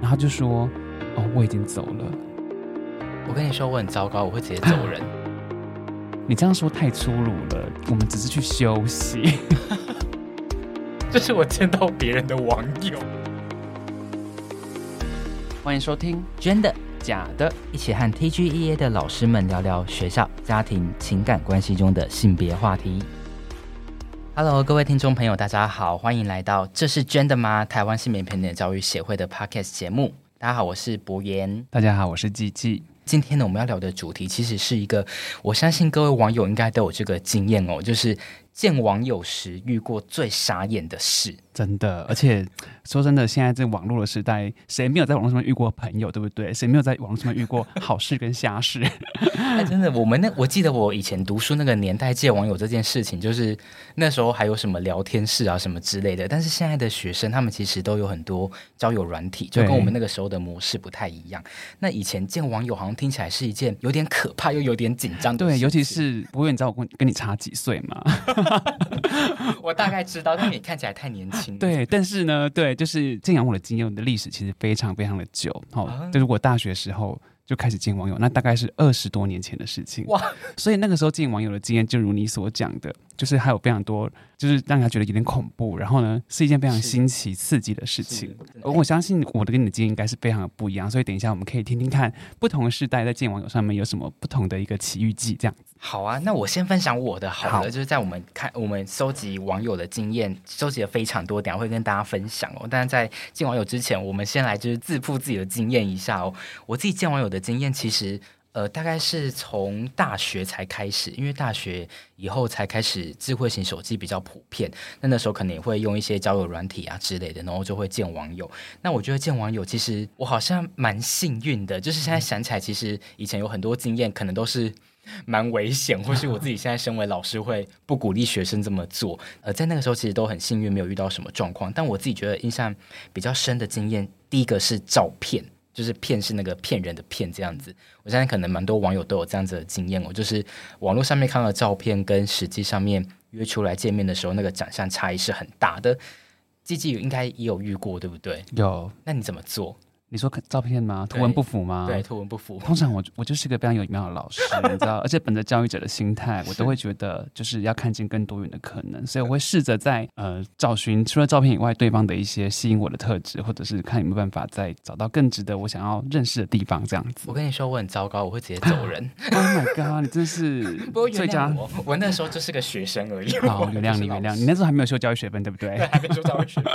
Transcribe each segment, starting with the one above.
然后就说：“哦，我已经走了。”我跟你说，我很糟糕，我会直接走人。你这样说太粗鲁了，我们只是去休息。这是我见到别人的网友。欢迎收听《真的假的》，一起和 TGEA 的老师们聊聊学校、家庭、情感关系中的性别话题。Hello，各位听众朋友，大家好，欢迎来到《这是真的吗？》台湾性别平等教育协会的 Podcast 节目。大家好，我是博言。大家好，我是季季。今天呢，我们要聊的主题其实是一个，我相信各位网友应该都有这个经验哦，就是见网友时遇过最傻眼的事。真的，而且说真的，现在这网络的时代，谁没有在网络上面遇过朋友，对不对？谁没有在网络上面遇过好事跟瞎事？哎，真的，我们那我记得我以前读书那个年代，见网友这件事情，就是那时候还有什么聊天室啊什么之类的。但是现在的学生，他们其实都有很多交友软体，就跟我们那个时候的模式不太一样。那以前见网友好像听起来是一件有点可怕又有点紧张的。对，尤其是不过你知道我跟跟你差几岁吗？我大概知道，但你看起来太年轻。对，但是呢，对，就是见网友的经验的历史其实非常非常的久，好、哦，就是我大学时候就开始见网友，那大概是二十多年前的事情哇，所以那个时候见网友的经验，就如你所讲的。就是还有非常多，就是让他觉得有点恐怖，然后呢，是一件非常新奇刺激的事情。我相信我的跟你的经验应该是非常的不一样，所以等一下我们可以听听看不同的世代在见网友上面有什么不同的一个奇遇记，这样子。好啊，那我先分享我的好了，好就是在我们看我们收集网友的经验，收集了非常多，等下会跟大家分享哦。但是在见网友之前，我们先来就是自曝自己的经验一下哦。我自己见网友的经验其实。呃，大概是从大学才开始，因为大学以后才开始智慧型手机比较普遍，那那时候可能也会用一些交友软体啊之类的，然后就会见网友。那我觉得见网友其实我好像蛮幸运的，就是现在想起来，其实以前有很多经验可能都是蛮危险，或是我自己现在身为老师会不鼓励学生这么做。呃，在那个时候其实都很幸运，没有遇到什么状况。但我自己觉得印象比较深的经验，第一个是照骗。就是骗是那个骗人的骗这样子，我相信可能蛮多网友都有这样子的经验哦，就是网络上面看到的照片跟实际上面约出来见面的时候，那个长相差异是很大的。季季应该也有遇过，对不对？有，那你怎么做？你说照片吗？图文不符吗？对，图文不符。通常我我就是个非常有礼貌的老师，你知道，而且本着教育者的心态，我都会觉得就是要看见更多元的可能，所以我会试着在呃找寻除了照片以外对方的一些吸引我的特质，或者是看有没有办法再找到更值得我想要认识的地方，这样子。我跟你说，我很糟糕，我会直接走人。Oh my god！你真是最佳。我我那时候就是个学生而已。好，原谅你，原谅你。那时候还没有修教育学分，对不对？对，还没修教育学分。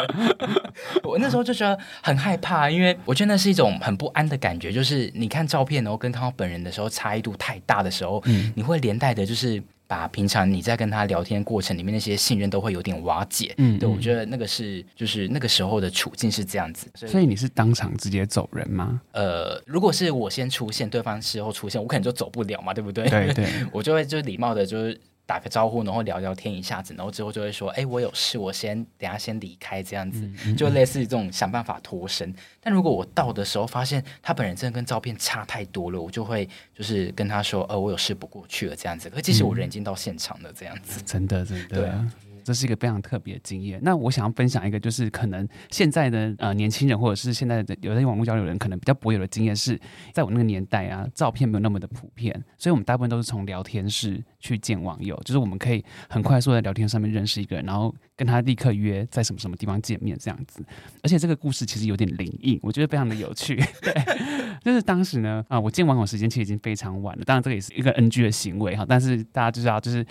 我那时候就觉得很害怕，因为我觉得那是一种很。不安的感觉，就是你看照片，然后跟看到本人的时候差异度太大的时候，嗯，你会连带的，就是把平常你在跟他聊天过程里面那些信任都会有点瓦解。嗯，对，我觉得那个是，就是那个时候的处境是这样子。所以，所以你是当场直接走人吗？呃，如果是我先出现，对方事后出现，我可能就走不了嘛，对不对？对对，我就会就是礼貌的，就是。打个招呼，然后聊聊天一下子，然后之后就会说：“哎，我有事，我先等下先离开。”这样子，就类似于这种想办法脱身。但如果我到的时候发现他本人真的跟照片差太多了，我就会就是跟他说：“呃，我有事不过去了。”这样子。可其实我人已经到现场了，这样子。真的，真的。对啊。这是一个非常特别的经验。那我想要分享一个，就是可能现在的呃年轻人，或者是现在的有在网络交流的人，可能比较博有的经验是，在我那个年代啊，照片没有那么的普遍，所以我们大部分都是从聊天室去见网友，就是我们可以很快速在聊天上面认识一个人，然后跟他立刻约在什么什么地方见面这样子。而且这个故事其实有点灵异，我觉得非常的有趣。对，就是当时呢啊，我见网友时间其实已经非常晚了，当然这个也是一个 NG 的行为哈，但是大家就知道，就是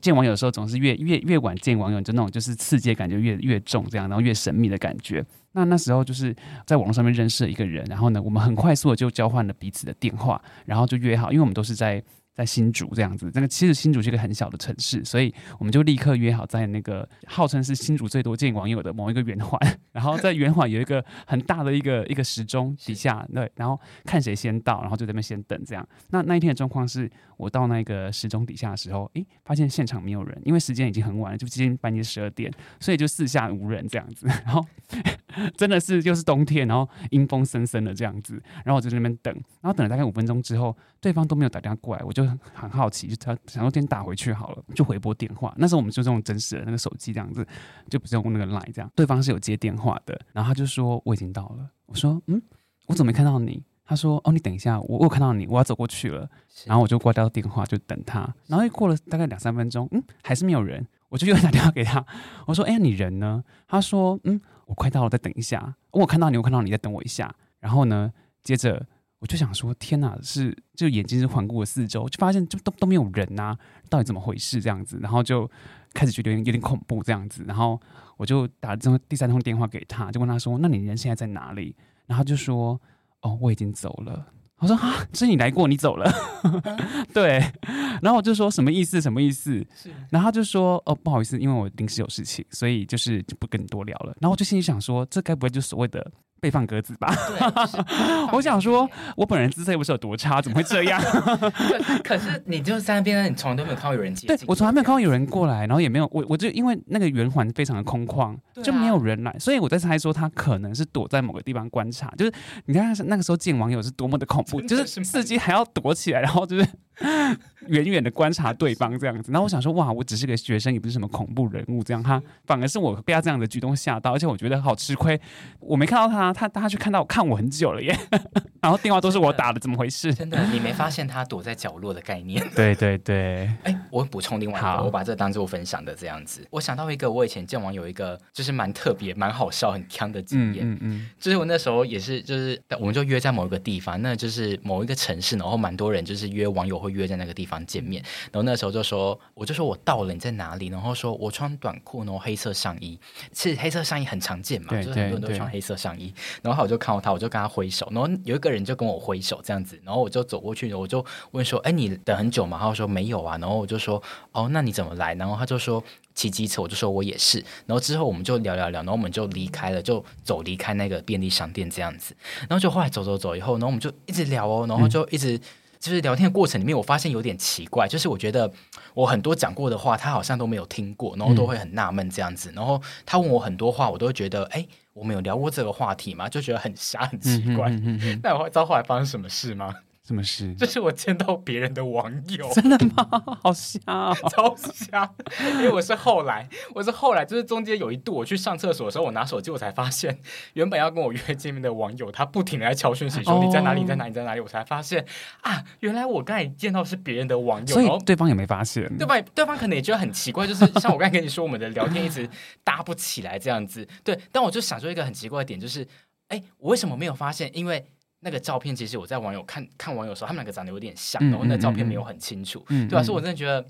见网友的时候总是越越越晚见网友，就那种就是刺激感就越越重，这样，然后越神秘的感觉。那那时候就是在网络上面认识了一个人，然后呢，我们很快速的就交换了彼此的电话，然后就约好，因为我们都是在。在新竹这样子，那个其实新竹是一个很小的城市，所以我们就立刻约好在那个号称是新竹最多见网友的某一个圆环，然后在圆环有一个很大的一个一个时钟底下，对，然后看谁先到，然后就在那边先等这样。那那一天的状况是我到那个时钟底下的时候，诶，发现现场没有人，因为时间已经很晚了，就接近半夜十二点，所以就四下无人这样子。然后真的是就是冬天，然后阴风森森的这样子，然后我就在那边等，然后等了大概五分钟之后，对方都没有打电话过来，我就。很好奇，就他想说先打回去好了，就回拨电话。那时候我们就用真实的那个手机这样子，就不是用那个 line 这样。对方是有接电话的，然后他就说我已经到了。我说：“嗯，我怎么没看到你？”他说：“哦，你等一下，我我有看到你，我要走过去了。”然后我就挂掉电话，就等他。然后又过了大概两三分钟，嗯，还是没有人，我就又打电话给他。我说：“哎呀，你人呢？”他说：“嗯，我快到了，再等一下。我看到你，我看到你，再等我一下。”然后呢，接着我就想说：“天哪，是就眼睛是环顾了四周，就发现就都都没有人呐、啊，到底怎么回事？这样子，然后就开始觉得有点有点恐怖这样子。然后我就打了这第三通电话给他，就问他说：‘那你人现在在哪里？’然后就说。”哦，我已经走了。我说啊，是你来过，你走了。对，然后我就说什么意思？什么意思？是。然后他就说哦，不好意思，因为我临时有事情，所以就是就不跟你多聊了。然后我就心里想说，这该不会就是所谓的。被放鸽子吧？我想说，我本人姿色又不是有多差，怎么会这样？可是你就在那边，你从来都没有看到有人接对，我从来没有看到有人过来，然后也没有我，我就因为那个圆环非常的空旷，就没有人来，所以我在猜说他可能是躲在某个地方观察。就是你看那个时候见网友是多么的恐怖，就是司机还要躲起来，然后就是。远远的观察对方这样子，然后我想说，哇，我只是个学生，也不是什么恐怖人物，这样他反而是我被他这样的举动吓到，而且我觉得好吃亏，我没看到他，他他去看到我看我很久了耶，然后电话都是我打的，怎么回事？真的，你没发现他躲在角落的概念？对对对，哎，我补充另外一个，我把这当做分享的这样子，我想到一个，我以前见网友一个就是蛮特别、蛮好笑、很锵的经验，嗯嗯，嗯。就是我那时候也是，就是我们就约在某一个地方，那就是某一个城市，然后蛮多人就是约网友。会约在那个地方见面，然后那时候就说，我就说我到了，你在哪里？然后说我穿短裤，然后黑色上衣，其实黑色上衣很常见嘛，就是很多人都穿黑色上衣。然后我就看到他，我就跟他挥手，然后有一个人就跟我挥手这样子，然后我就走过去，我就问说，哎，你等很久吗？他说没有啊，然后我就说，哦，那你怎么来？然后他就说骑机车，我就说我也是。然后之后我们就聊聊聊，然后我们就离开了，就走离开那个便利商店这样子。然后就后来走走走以后，然后我们就一直聊哦，然后就一直。嗯就是聊天的过程里面，我发现有点奇怪，就是我觉得我很多讲过的话，他好像都没有听过，然后都会很纳闷这样子。然后他问我很多话，我都会觉得，哎，我们有聊过这个话题吗？就觉得很瞎，很奇怪。嗯嗯嗯，那我知道后来发生什么事吗？什么事？这是我见到别人的网友，真的吗？好瞎哦，超瞎！因为我是后来，我是后来，就是中间有一度我去上厕所的时候，我拿手机，我才发现原本要跟我约见面的网友，他不停的在敲讯息说，你在哪里？你在哪里？你在哪里？我才发现啊，原来我刚才见到是别人的网友，所以对方也没发现，对吧？对方可能也觉得很奇怪，就是像我刚才跟你说，我们的聊天一直搭不起来这样子。对，但我就想说一个很奇怪的点，就是哎，我为什么没有发现？因为那个照片其实我在网友看看网友的时候，他们两个长得有点像，然后那照片没有很清楚，嗯嗯嗯、对吧、啊？所以我真的觉得，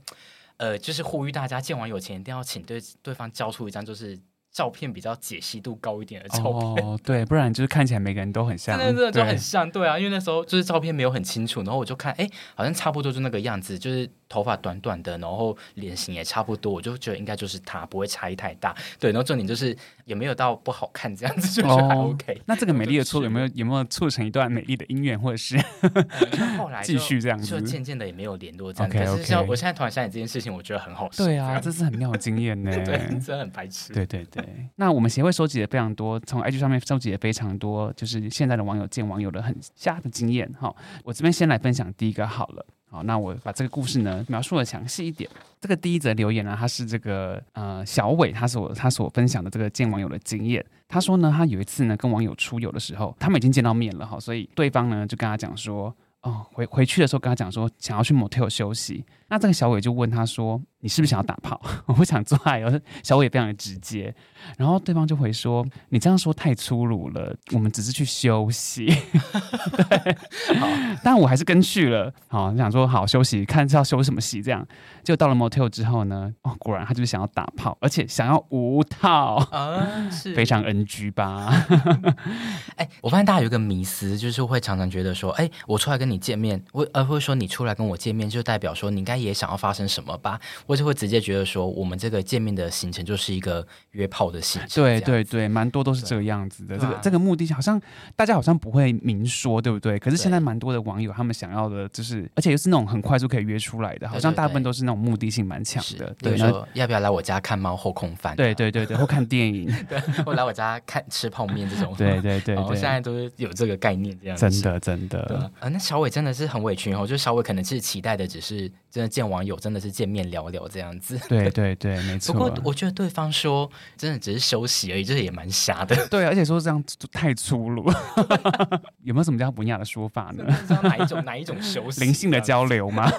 呃，就是呼吁大家见网友前一定要请对对方交出一张就是照片比较解析度高一点的照片，哦，对，不然就是看起来每个人都很像，真的真的就很像，对啊，因为那时候就是照片没有很清楚，然后我就看，哎，好像差不多就那个样子，就是。头发短短的，然后脸型也差不多，我就觉得应该就是他，不会差异太大。对，然后重点就是也没有到不好看这样子，就是还 OK。那这个美丽的错有没有有没有促成一段美丽的姻缘，或者是后来继续这样子？就渐渐的也没有联络这样子。可是像我现在突然想起这件事情，我觉得很好笑。对啊，这是很妙的经验呢。对，真的很白痴。对对对。对那我们协会收集了非常多，从 IG 上面收集了非常多，就是现在的网友见网友的很瞎的经验。哈，我这边先来分享第一个好了。好，那我把这个故事呢描述的详细一点。这个第一则留言呢，他是这个呃小伟，他所他所分享的这个见网友的经验。他说呢，他有一次呢跟网友出游的时候，他们已经见到面了哈，所以对方呢就跟他讲说，哦回回去的时候跟他讲说想要去 motel 休息。那这个小伟就问他说，你是不是想要打炮？我不想做爱哦。小伟也非常的直接，然后对方就回说：“你这样说太粗鲁了，我们只是去休息。”对，好，但我还是跟去了。好，你想说好休息，看是要休什么息？这样，就到了 motel 之后呢，哦，果然他就是想要打炮，而且想要无套啊，是 非常 NG 吧？哎，我发现大家有一个迷思，就是会常常觉得说，哎，我出来跟你见面，我而会说你出来跟我见面，就代表说你应该也想要发生什么吧？我就会直接觉得说，我们这个见面的行程就是一个约炮的行程。对对对，蛮多都是这个样子的。这个这个目的好像大家好像不会明说，对不对？可是现在蛮多的网友他们想要的就是，而且又是那种很快速可以约出来的，好像大部分都是那种目的性蛮强的。对，比如说要不要来我家看猫后空翻？对对对对，或看电影，对，或来我家看吃泡面这种。对对对我，现在都是有这个概念这样子。真的真的。呃，那小伟真的是很委屈哦，就小伟可能是期待的只是真的见网友真的是见面聊聊这样子。对对对，没 错。不过我觉得对方说真的只是休息而已，这也蛮瞎的。对，而且说这样太粗鲁，有没有什么叫不雅的说法呢？知道哪一种哪一种休息？灵性的交流吗？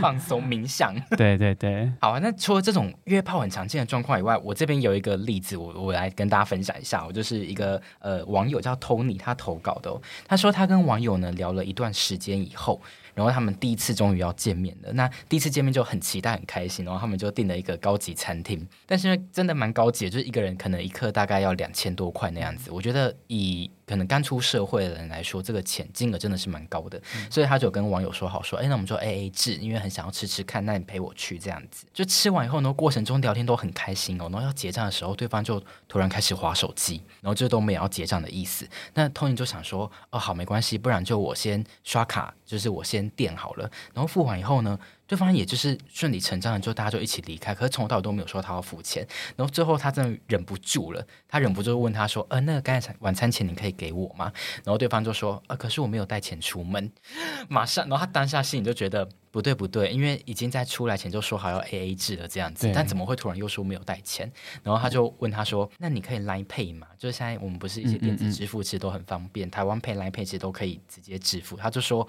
放松冥想。对对对。好啊，那除了这种约炮很常见的状况以外，我这边有一个例子，我我来跟大家分享一下。我就是一个呃网友叫 Tony，他投稿的哦。他说他跟网友呢聊了一段时间以后。然后他们第一次终于要见面了，那第一次见面就很期待、很开心，然后他们就订了一个高级餐厅，但是因为真的蛮高级的，就是一个人可能一客大概要两千多块那样子。我觉得以可能刚出社会的人来说，这个钱金额真的是蛮高的，嗯、所以他就跟网友说好说，哎，那我们就 A A 制，因为很想要吃吃看，那你陪我去这样子。就吃完以后呢，过程中聊天都很开心哦，然后要结账的时候，对方就突然开始划手机，然后就都没有要结账的意思。那 Tony 就想说，哦，好，没关系，不然就我先刷卡，就是我先垫好了，然后付完以后呢，对方也就是顺理成章的，就大家就一起离开。可是从头到尾都没有说他要付钱。然后最后他真的忍不住了，他忍不住问他说：“呃，那个刚才晚餐钱你可以给我吗？”然后对方就说：“呃，可是我没有带钱出门。”马上，然后他当下心里就觉得不对不对，因为已经在出来前就说好要 AA 制了这样子，但怎么会突然又说没有带钱？然后他就问他说：“那你可以 Line Pay 吗？就是现在我们不是一些电子支付其实都很方便，嗯嗯嗯台湾 Pay、Line Pay 其实都可以直接支付。”他就说。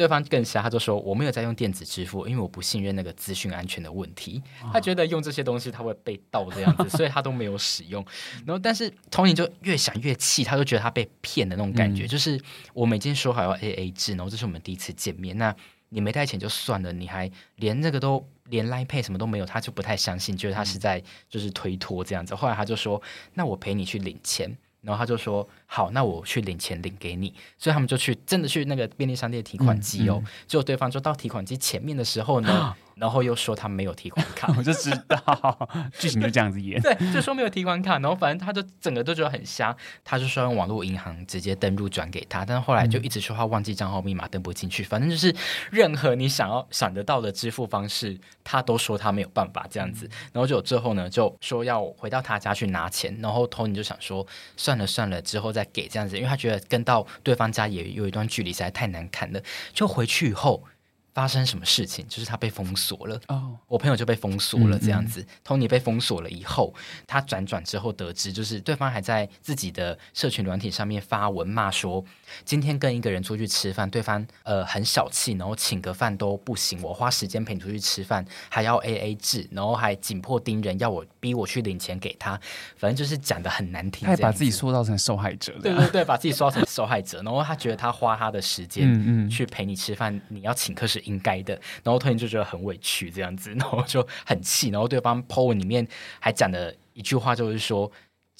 对方更瞎，他就说我没有在用电子支付，因为我不信任那个资讯安全的问题。他觉得用这些东西他会被盗这样子，所以他都没有使用。然后，但是 Tony 就越想越气，他就觉得他被骗的那种感觉。嗯、就是我们已经说好要 AA 制，然后这是我们第一次见面，那你没带钱就算了，你还连那个都连 Line Pay 什么都没有，他就不太相信，觉得他是在就是推脱这样子。后来他就说，那我陪你去领钱。然后他就说：“好，那我去领钱领给你。”所以他们就去，真的去那个便利商店提款机哦。结果、嗯嗯、对方就到提款机前面的时候呢。然后又说他没有提款卡，我就知道剧情就这样子演。对，就说没有提款卡，然后反正他就整个都觉得很瞎。他就说用网络银行直接登录转给他，但是后来就一直说他忘记账号密码登不进去。反正就是任何你想要想得到的支付方式，他都说他没有办法这样子。然后就最后呢，就说要回到他家去拿钱。然后 Tony 就想说算了算了，之后再给这样子，因为他觉得跟到对方家也有一段距离，实在太难看了。就回去以后。发生什么事情？就是他被封锁了。哦，oh. 我朋友就被封锁了，这样子。Tony、被封锁了以后，他辗转之后得知，就是对方还在自己的社群软体上面发文骂说，今天跟一个人出去吃饭，对方呃很小气，然后请个饭都不行，我花时间陪你出去吃饭还要 AA 制，然后还紧迫盯人要我逼我去领钱给他，反正就是讲的很难听，他还把自己塑造成受害者。对对对，把自己塑造成受害者，然后他觉得他花他的时间去陪你吃饭，你要请客是。应该的，然后突然就觉得很委屈，这样子，然后就很气，然后对方 po 文里面还讲了一句话，就是说。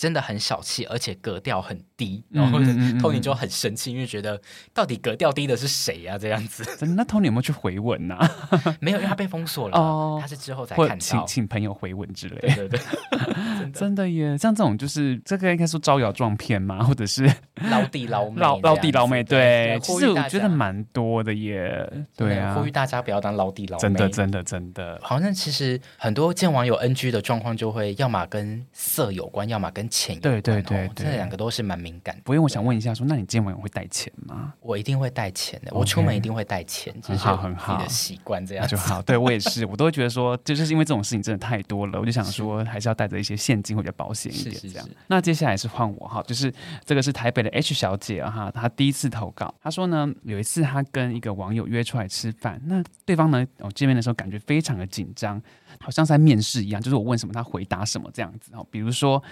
真的很小气，而且格调很低，然后 Tony 就很生气，因为觉得到底格调低的是谁呀？这样子。那 Tony 有没有去回吻呢？没有，因为他被封锁了。哦，他是之后才看到，请请朋友回吻之类。对对对，真的耶！像这种就是这个应该说招摇撞骗嘛，或者是捞弟捞妹，捞捞弟捞妹。对，其实我觉得蛮多的耶。对啊，呼吁大家不要当捞弟捞妹。真的真的真的，好像其实很多见网友 NG 的状况，就会要么跟色有关，要么跟钱有关。对对对，这两个都是蛮敏感的。不用，我想问一下，说那你见网友会带钱吗？我一定会带钱的，我出门一定会带钱，很好很好的习惯这样就好。对我也是，我都会觉得说，就是因为这种事情真的太多了，我就想说还是要带着一些现金或者保险一点这样。那接下来是换我哈，就是这个是台北的 H 小姐哈，她第一次投稿，她说呢，有一次她跟一个网友约出来吃饭，那对方呢，我见面的时候感觉非常的紧张，好像在面试一样，就是我问什么他回答什么这样子哦，比如说。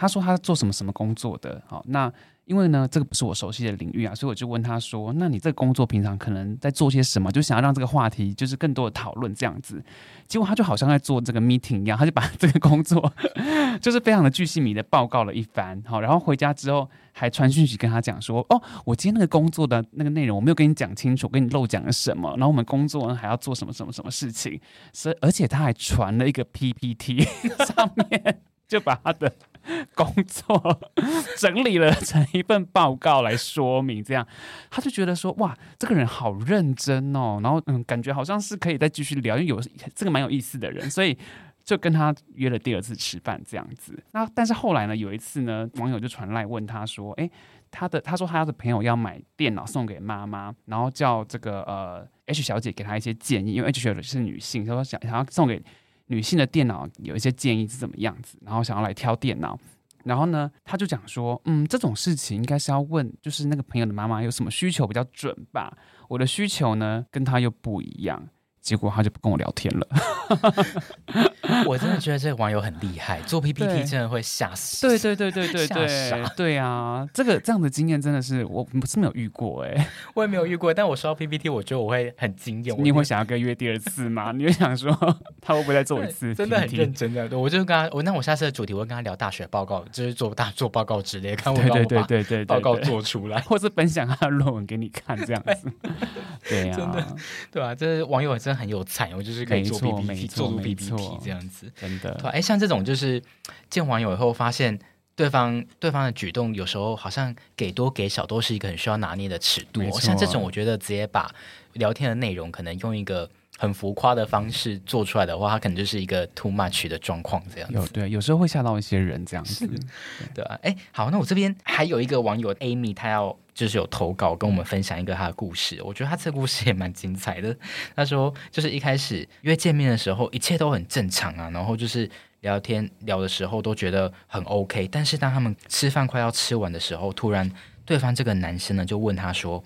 他说他做什么什么工作的，好，那因为呢，这个不是我熟悉的领域啊，所以我就问他说，那你这个工作平常可能在做些什么？就想要让这个话题就是更多的讨论这样子。结果他就好像在做这个 meeting 一样，他就把这个工作 就是非常的巨细靡的报告了一番，好，然后回家之后还传讯息跟他讲说，哦，我今天那个工作的那个内容我没有跟你讲清楚，跟你漏讲了什么，然后我们工作呢还要做什么什么什么事情，所以而且他还传了一个 PPT 上面就把他的。工作整理了成一份报告来说明，这样他就觉得说哇，这个人好认真哦，然后嗯，感觉好像是可以再继续聊，因为有这个蛮有意思的人，所以就跟他约了第二次吃饭这样子。那但是后来呢，有一次呢，网友就传来问他说，诶，他的他说他的朋友要买电脑送给妈妈，然后叫这个呃。H 小姐给她一些建议，因为 H 小姐是女性，她说想想要送给女性的电脑有一些建议是怎么样子，然后想要来挑电脑。然后呢，他就讲说，嗯，这种事情应该是要问，就是那个朋友的妈妈有什么需求比较准吧？我的需求呢，跟他又不一样。结果他就不跟我聊天了。我真的觉得这个网友很厉害，做 PPT 真的会吓死。对对对对对对对，对啊，这个这样的经验真的是我不是没有遇过哎，我也没有遇过。但我刷到 PPT，我觉得我会很惊艳。你会想要跟约第二次吗？你会想说他会不会再做一次？真的很认真的。我就跟他，我那我下次的主题我会跟他聊大学报告，就是做大做报告之类，看我对对对对对报告做出来，或是分享他的论文给你看这样子。对呀，真的对啊，这是网友真的很有才，我就是可以做 PPT，做出 PPT 这样子，真的。对，哎，像这种就是见网友以后发现对方对方的举动，有时候好像给多给少都是一个很需要拿捏的尺度。像这种，我觉得直接把聊天的内容可能用一个很浮夸的方式做出来的话，它可能就是一个 too much 的状况这样子。有对，有时候会吓到一些人这样子，对吧？哎，好，那我这边还有一个网友 Amy，她要。就是有投稿跟我们分享一个他的故事，我觉得他这个故事也蛮精彩的。他说，就是一开始约见面的时候，一切都很正常啊，然后就是聊天聊的时候都觉得很 OK。但是当他们吃饭快要吃完的时候，突然对方这个男生呢就问他说：“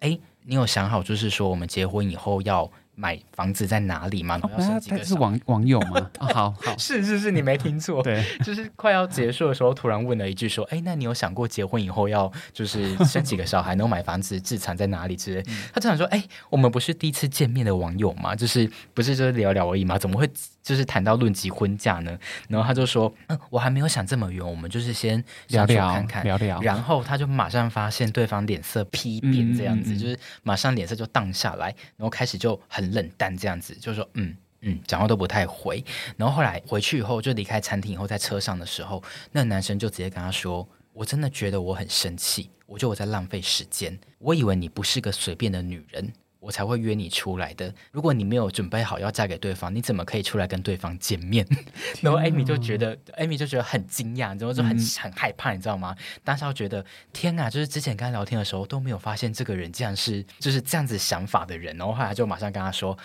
哎，你有想好就是说我们结婚以后要？”买房子在哪里吗？他他是网网友吗？哦、好好，是是是，你没听错，对，就是快要结束的时候，突然问了一句说：“哎，那你有想过结婚以后要就是生几个小孩，能买房子，置产在哪里之类？”他就想说：“哎，我们不是第一次见面的网友吗？就是不是就是聊聊而已吗？怎么会就是谈到论及婚嫁呢？”然后他就说：“嗯，我还没有想这么远，我们就是先聊聊看看，聊聊。”然后他就马上发现对方脸色批变，这样子、嗯、就是马上脸色就荡下来，然后开始就很。冷淡这样子，就是说嗯嗯，讲话都不太回。然后后来回去以后，就离开餐厅以后，在车上的时候，那男生就直接跟他说：“我真的觉得我很生气，我觉得我在浪费时间。我以为你不是个随便的女人。”我才会约你出来的。如果你没有准备好要嫁给对方，你怎么可以出来跟对方见面？啊、然后艾米就觉得，艾米就觉得很惊讶，然后就很、嗯、很害怕，你知道吗？当时我觉得天啊，就是之前跟他聊天的时候都没有发现这个人竟然是就是这样子想法的人。然后后来就马上跟他说。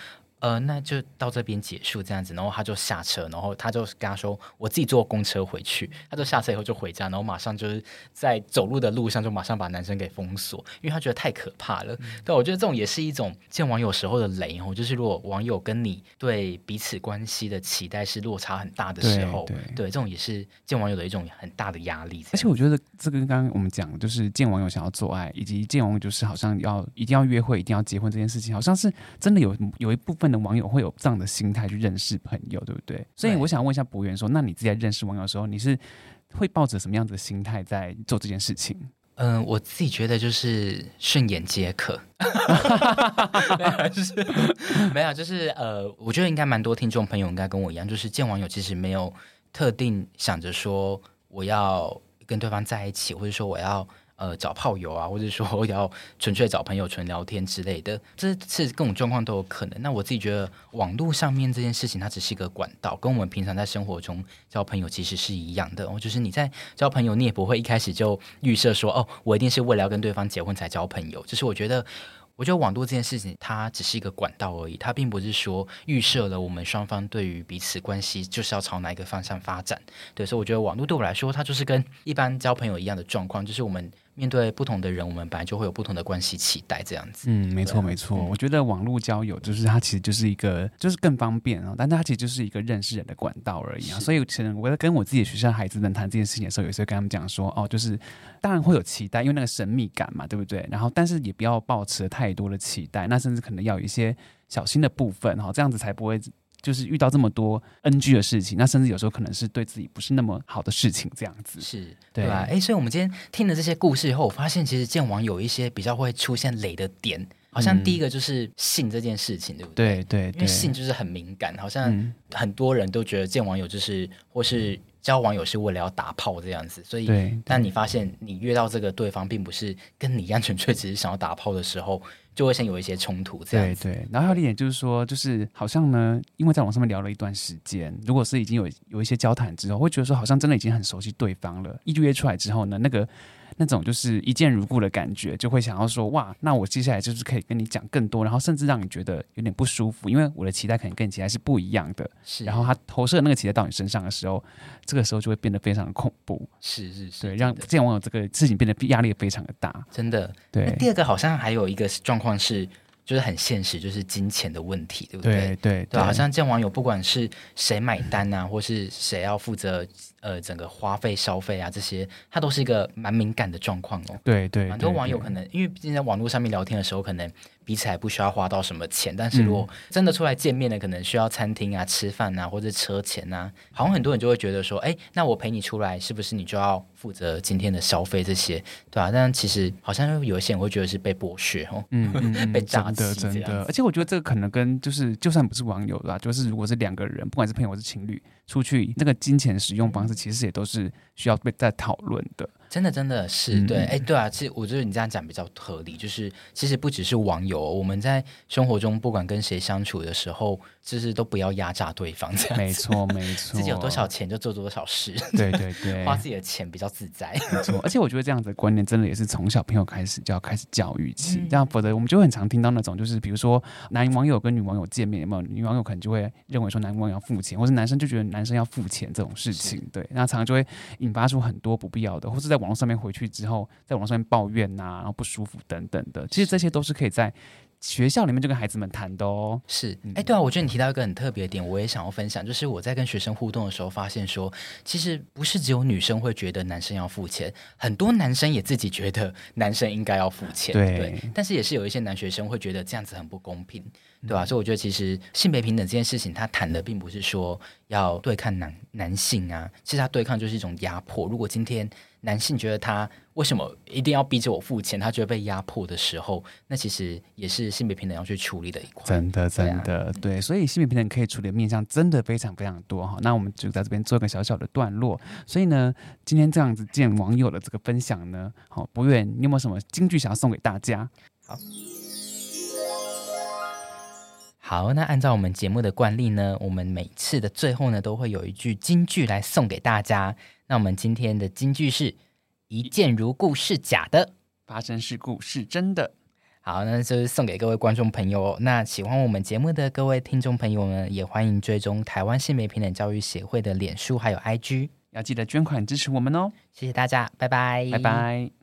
呃，那就到这边结束这样子，然后他就下车，然后他就跟他说：“我自己坐公车回去。”他就下车以后就回家，然后马上就是在走路的路上就马上把男生给封锁，因为他觉得太可怕了。对、嗯，我觉得这种也是一种见网友时候的雷哦，就是如果网友跟你对彼此关系的期待是落差很大的时候，对，对，对，这种也是见网友的一种很大的压力。而且我觉得这个跟刚刚我们讲，就是见网友想要做爱，以及见网友就是好像要一定要约会、一定要结婚这件事情，好像是真的有有一部分的网友会有这样的心态去认识朋友，对不对？所以我想问一下博源说，那你自己在认识网友的时候，你是会抱着什么样子的心态在做这件事情？嗯、呃，我自己觉得就是顺眼皆可，没有，就是没有，就是呃，我觉得应该蛮多听众朋友应该跟我一样，就是见网友其实没有特定想着说我要跟对方在一起，或者说我要。呃，找炮友啊，或者说 要纯粹找朋友纯聊天之类的，这是各种状况都有可能。那我自己觉得，网络上面这件事情，它只是一个管道，跟我们平常在生活中交朋友其实是一样的。哦，就是你在交朋友，你也不会一开始就预设说，哦，我一定是为了要跟对方结婚才交朋友。就是我觉得。我觉得网络这件事情，它只是一个管道而已，它并不是说预设了我们双方对于彼此关系就是要朝哪一个方向发展。对，所以我觉得网络对我来说，它就是跟一般交朋友一样的状况，就是我们面对不同的人，我们本来就会有不同的关系期待这样子。嗯，没错没错。我觉得网络交友就是它其实就是一个就是更方便啊，但它其实就是一个认识人的管道而已啊。所以其实我在跟我自己的学校孩子们谈这件事情的时候，有时候跟他们讲说，哦，就是当然会有期待，因为那个神秘感嘛，对不对？然后但是也不要抱持太。太多的期待，那甚至可能要有一些小心的部分哈，这样子才不会就是遇到这么多 NG 的事情。那甚至有时候可能是对自己不是那么好的事情，这样子是对吧？哎，所以我们今天听了这些故事以后，我发现其实见网友一些比较会出现雷的点，好像第一个就是性这件事情，对不对？对对，因为性就是很敏感，好像很多人都觉得见网友就是或是。交往友是为了要打炮这样子，所以，但你发现你约到这个对方并不是跟你一样纯粹只是想要打炮的时候，就会先有一些冲突这样子。对对，然后还有一点就是说，就是好像呢，因为在网上面聊了一段时间，如果是已经有有一些交谈之后，会觉得说好像真的已经很熟悉对方了。一约出来之后呢，那个那种就是一见如故的感觉，就会想要说哇，那我接下来就是可以跟你讲更多，然后甚至让你觉得有点不舒服，因为我的期待可能跟你期待是不一样的。是，然后他投射那个期待到你身上的时候，这个时候就会变得非常的恐怖。是是是，对，让见网友这个事情变得压力非常的大。真的，对。第二个好像还有一个状况是。就是很现实，就是金钱的问题，对不对？对对对，好像见网友，不管是谁买单啊，或是谁要负责呃整个花费消费啊，这些，它都是一个蛮敏感的状况哦。对对，很多网友可能因为毕竟在网络上面聊天的时候，可能。彼此还不需要花到什么钱，但是如果真的出来见面了，可能需要餐厅啊、吃饭啊，或者车钱啊，好像很多人就会觉得说，哎，那我陪你出来，是不是你就要负责今天的消费这些，对吧、啊？但其实好像有一些人会觉得是被剥削哦，嗯，被榨真的真的，而且我觉得这个可能跟就是，就算不是网友啦，就是如果是两个人，不管是朋友或是情侣出去，那个金钱使用方式其实也都是需要被再讨论的。真的，真的是对，哎、嗯，对啊，其实我觉得你这样讲比较合理，就是其实不只是网友，我们在生活中不管跟谁相处的时候，就是都不要压榨对方，这样没错，没错，自己有多少钱就做多少事，对对对，花自己的钱比较自在，没错。而且我觉得这样子的观念真的也是从小朋友开始就要开始教育起，嗯、这样否则我们就会很常听到那种，就是比如说男网友跟女网友见面，有没有女网友可能就会认为说男网友要付钱，或是男生就觉得男生要付钱这种事情，对，那常常就会引发出很多不必要的，或是在网络上面回去。之后在网上面抱怨呐、啊，然后不舒服等等的，其实这些都是可以在学校里面就跟孩子们谈的哦。是，哎，对啊，我觉得你提到一个很特别的点，我也想要分享，就是我在跟学生互动的时候，发现说，其实不是只有女生会觉得男生要付钱，很多男生也自己觉得男生应该要付钱，对，对。但是也是有一些男学生会觉得这样子很不公平，对吧、啊？所以我觉得其实性别平等这件事情，他谈的并不是说要对抗男男性啊，其实他对抗就是一种压迫。如果今天男性觉得他为什么一定要逼着我付钱？他觉得被压迫的时候，那其实也是性别平等要去处理的一块。真的，真的，对，啊、对，所以性别平等可以处理的面向真的非常非常多哈。那我们就在这边做一个小小的段落。所以呢，今天这样子见网友的这个分享呢，好，博远，你有没有什么金句想要送给大家？好，好，那按照我们节目的惯例呢，我们每次的最后呢，都会有一句金句来送给大家。那我们今天的金句是“一见如故是假的，发生事故是真的”。好，那就是送给各位观众朋友。那喜欢我们节目的各位听众朋友呢，也欢迎追踪台湾性别平等教育协会的脸书还有 IG，要记得捐款支持我们哦。谢谢大家，拜拜，拜拜。